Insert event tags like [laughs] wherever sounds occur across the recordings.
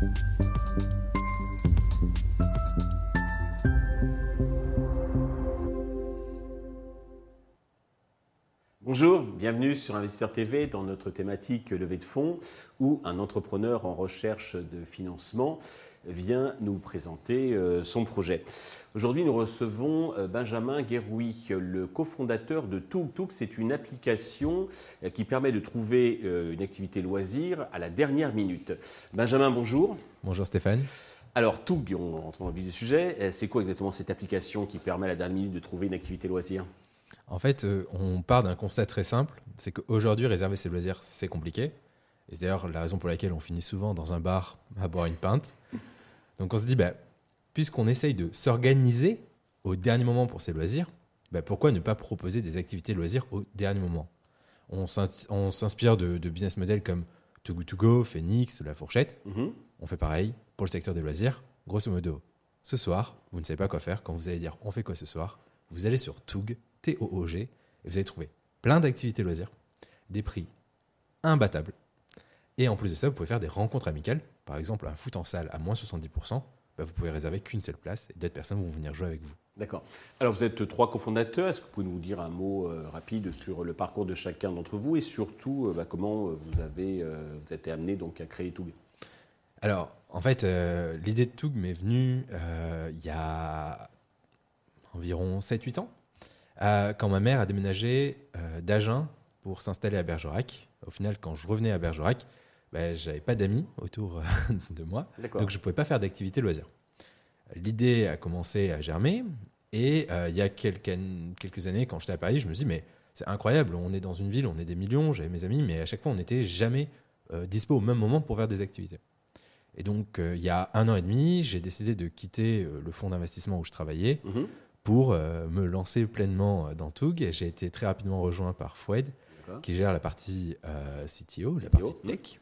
Thank you. Bonjour, bienvenue sur Investisseur TV dans notre thématique levée de fonds où un entrepreneur en recherche de financement vient nous présenter euh, son projet. Aujourd'hui, nous recevons euh, Benjamin Guéroui, le cofondateur de. Toug, c'est une application euh, qui permet de trouver une activité loisir à la dernière minute. Benjamin, bonjour. Bonjour Stéphane. Alors, Toug, on rentre dans le vif du sujet. C'est quoi exactement cette application qui permet à la dernière minute de trouver une activité loisir? En fait, euh, on part d'un constat très simple, c'est qu'aujourd'hui, réserver ses loisirs, c'est compliqué. Et c'est d'ailleurs la raison pour laquelle on finit souvent dans un bar à boire une pinte. Donc on se dit, bah, puisqu'on essaye de s'organiser au dernier moment pour ses loisirs, bah, pourquoi ne pas proposer des activités loisirs au dernier moment? On s'inspire de, business models comme Too Good To Go, Phoenix, La Fourchette. Mhm. On fait pareil pour le secteur des loisirs. Grosso modo, ce soir, vous ne savez pas quoi faire. Quand vous allez dire on fait quoi ce soir, vous allez sur Toug, T-O-O-G, et vous allez trouver plein d'activités loisirs, des prix imbattables. Et en plus de ça, vous pouvez faire des rencontres amicales. Par exemple, un foot en salle à moins 70%, bah, vous pouvez réserver qu'une seule place et d'autres personnes vont venir jouer avec vous. D'accord. Alors vous êtes trois cofondateurs. Est-ce que vous pouvez nous dire un mot euh, rapide sur le parcours de chacun d'entre vous et surtout euh, bah, comment euh, vous avez vous été amené donc à créer Toug? Alors en fait, l'idée de Toug m'est venue il y a environ 7-8 ans. Euh, quand ma mère a déménagé euh, d'Agen pour s'installer à Bergerac. Au final, quand je revenais à Bergerac, ben, j'avais pas d'amis autour euh, [laughs] de moi, donc je pouvais pas faire d'activité loisir. L'idée a commencé à germer et il y a quelques, quelques années, quand j'étais à Paris, je me suis dit mais c'est incroyable, on est dans une ville, on est des millions, j'avais mes amis, mais à chaque fois on n'était jamais dispo au même moment pour faire des activités. Et donc il y a un an et demi, j'ai décidé de quitter le fonds d'investissement où je travaillais. Mhm pour euh, me lancer pleinement euh, dans Toug. J'ai été très rapidement rejoint par Foued, qui gère la partie euh, CTO, la partie tech,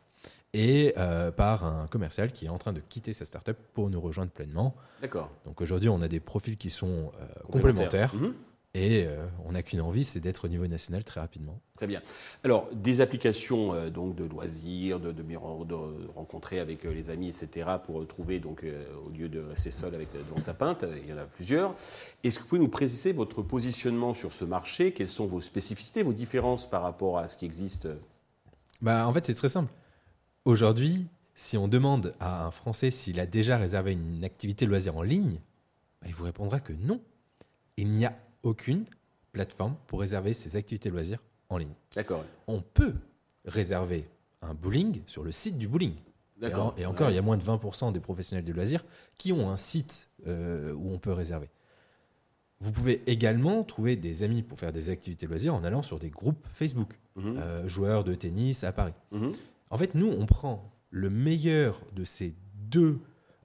et par un commercial qui est en train de quitter sa startup pour nous rejoindre pleinement. D'accord. Donc aujourd'hui, on a des profils qui sont complémentaires. Hmm. Et euh, on n'a qu'une envie, c'est d'être au niveau national très rapidement. Très bien. Alors, des applications euh, donc de loisirs, de, de, de, rencontrer avec euh, les amis, etc., pour trouver, donc, au lieu de rester seul avec, devant sa pinte, il y en a plusieurs. Est-ce que vous pouvez nous préciser votre positionnement sur ce marché? Quelles sont vos spécificités, vos différences par rapport à ce qui existe? Bah, En fait, c'est très simple. Aujourd'hui, si on demande à un Français s'il a déjà réservé une activité loisir en ligne, bah, il vous répondra que non. Il n'y a aucune plateforme pour réserver ses activités loisirs en ligne. D'accord. On peut réserver un bowling sur le site du bowling. D'accord. Et, encore, il y a moins de 20% des professionnels du loisir qui ont un site euh, où on peut réserver. Vous pouvez également trouver des amis pour faire des activités loisirs en allant sur des groupes Facebook, mhm. euh, joueurs de tennis à Paris. Mhm. En fait, nous, on prend le meilleur de ces deux,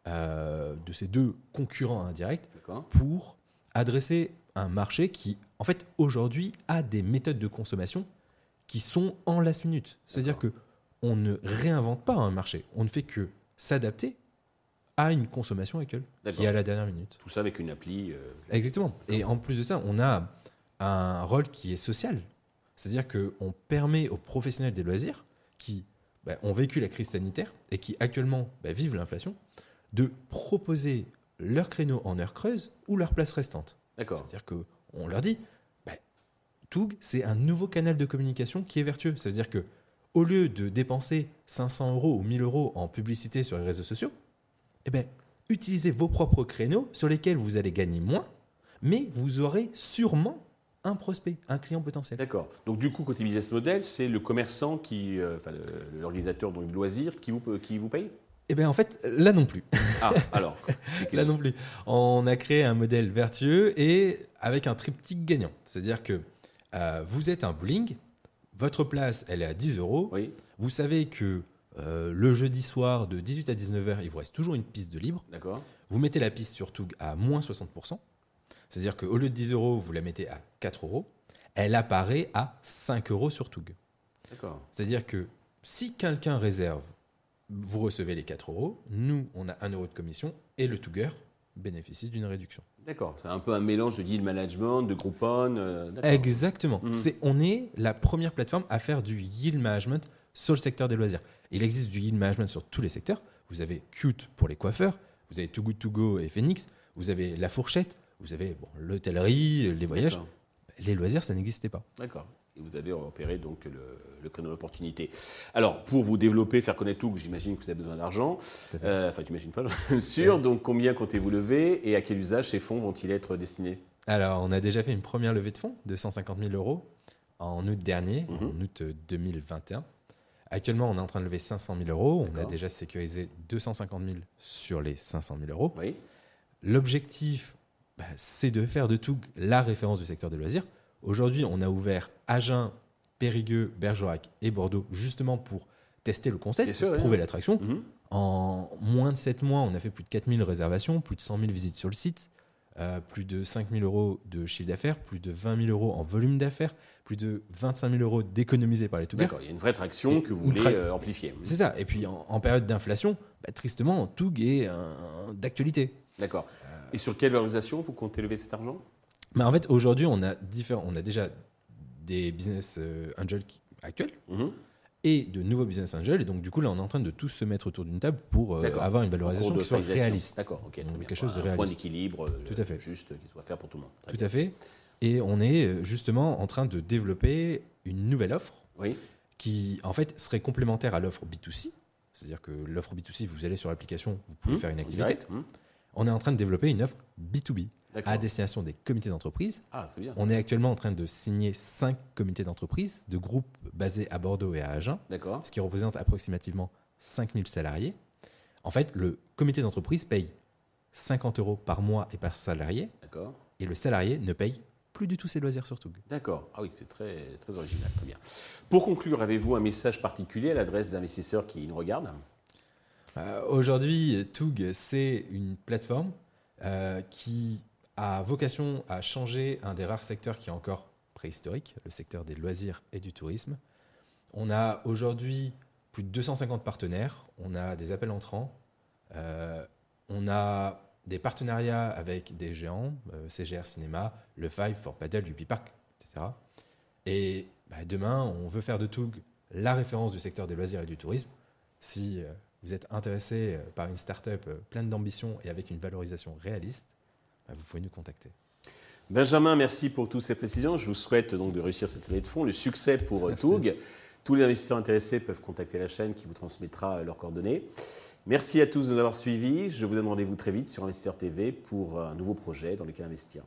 euh, de ces deux concurrents indirects pour adresser un marché qui, en fait, aujourd'hui, a des méthodes de consommation qui sont en last minute. C'est-à-dire que on ne réinvente pas un marché, on ne fait que s'adapter à une consommation actuelle qui est à la dernière minute. Tout ça avec une appli. Euh, Exactement. Et en plus de ça, on a un rôle qui est social. C'est-à-dire qu'on permet aux professionnels des loisirs qui bah, ont vécu la crise sanitaire et qui actuellement bah, vivent l'inflation de proposer leur créneau en heure creuse ou leur place restante. C'est-à-dire qu'on leur dit, bah, Toug, c'est un nouveau canal de communication qui est vertueux. C'est-à-dire que au lieu de dépenser 500 euros ou 1000 euros en publicité sur les réseaux sociaux, eh ben, utilisez vos propres créneaux sur lesquels vous allez gagner moins, mais vous aurez sûrement un prospect, un client potentiel. D'accord. Donc du coup, côté business model, c'est le commerçant qui, euh, enfin, l'organisateur du loisir qui vous, qui vous paye? Eh bien, en fait, là non plus. Ah, alors [laughs] Là non plus. On a créé un modèle vertueux et avec un triptyque gagnant. C'est-à-dire que euh, vous êtes un bowling, votre place, elle est à 10 euros. Oui. Vous savez que euh, le jeudi soir, de 18 à 19h, il vous reste toujours une piste de libre. D'accord. Vous mettez la piste sur Toug à moins 60%. C'est-à-dire qu'au lieu de 10 euros, vous la mettez à 4 euros. Elle apparaît à 5 euros sur Toug. D'accord. C'est-à-dire que si quelqu'un réserve vous recevez les 4 euros, nous, on a 1 euro de commission et le Touger bénéficie d'une réduction. D'accord, c'est un peu un mélange de yield management, de Groupon. Euh, Exactement. Mhm. C'est, on est la première plateforme à faire du yield management sur le secteur des loisirs. Il existe du yield management sur tous les secteurs. vous avez Cute pour les coiffeurs, vous avez Too Good To Go et Phoenix, vous avez La Fourchette, vous avez bon, l'hôtellerie, les voyages. Les loisirs, ça n'existait pas. D'accord. Et vous avez repéré donc le, le créneau d'opportunité. Alors, pour vous développer, faire connaître tout, j'imagine que vous avez besoin d'argent. Euh, enfin, j'imagine pas, [laughs] j'en suis sûr. Donc, combien comptez-vous lever et à quel usage ces fonds vont-ils être destinés? Alors, on a déjà fait une première levée de fonds de 150 000 euros en août dernier, Mhm. en août 2021. Actuellement, on est en train de lever 500 000 euros. On a déjà sécurisé 250 000 sur les 500 000 euros. Oui. L'objectif, bah, c'est de faire de Toug la référence du secteur des loisirs. Aujourd'hui, on a ouvert Agen, Périgueux, Bergerac et Bordeaux justement pour tester le concept, Bien sûr, pour oui. prouver l'attraction. Mhm. En moins de 7 mois, on a fait plus de 4000 réservations, plus de 100 000 visites sur le site, euh, plus de 5 000 euros de chiffre d'affaires, plus de 20 000 euros en volume d'affaires, plus de 25 000 euros d'économisés par les Tougers. D'accord, il y a une vraie traction Et que vous voulez euh, amplifier. C'est ça. Et puis en, en période d'inflation, bah, tristement, Toug est d'actualité. D'accord. Et sur quelle valorisation vous comptez lever cet argent? Mais en fait, aujourd'hui, on a différents, on a déjà des business euh, angels actuels Mhm. et de nouveaux business angels. Et donc, du coup, là, on est en train de tous se mettre autour d'une table pour euh, avoir une valorisation qui soit réaliste. D'accord, ok, Donc, quelque chose de Un point réaliste. d'équilibre euh, Tout à fait. juste qui soit faire pour tout le monde. Très Tout bien. à fait. Et on est justement en train de développer une nouvelle offre Oui, qui, en fait, serait complémentaire à l'offre B2C. C'est-à-dire que l'offre B2C, vous allez sur l'application, vous pouvez Mhm. faire une activité. direct. On est en train de développer une offre B2B D'accord. à destination des comités d'entreprise. Ah. On est actuellement en train de signer cinq comités d'entreprise de groupes basés à Bordeaux et à Agen, ce qui représente approximativement 5000 salariés. En fait, le comité d'entreprise paye 50 euros par mois et par salarié, et le salarié ne paye plus du tout ses loisirs sur Toug. D'accord. Ah oui, c'est très, très original. Très bien. Pour conclure, avez-vous un message particulier à l'adresse des investisseurs qui nous regardent? Euh, Aujourd'hui, Toug, c'est une plateforme euh, qui a vocation à changer un des rares secteurs qui est encore préhistorique, le secteur des loisirs et du tourisme. On a aujourd'hui plus de 250 partenaires, on a des appels entrants, euh, on a des partenariats avec des géants, CGR Cinéma, Le Five, Fort Paddle, Ubi Park, etc. Et bah, demain, on veut faire de Toug la référence du secteur des loisirs et du tourisme. Si vous êtes intéressé euh, par une start-up euh, pleine d'ambition et avec une valorisation réaliste, bah, vous pouvez nous contacter. Benjamin, merci pour toutes ces précisions. Je vous souhaite donc de réussir cette levée de fonds, le succès pour euh, Merci. Toug. Tous les investisseurs intéressés peuvent contacter la chaîne qui vous transmettra leurs coordonnées. Merci à tous de nous avoir suivis. Je vous donne rendez-vous très vite sur Investisseur TV pour un nouveau projet dans lequel investir.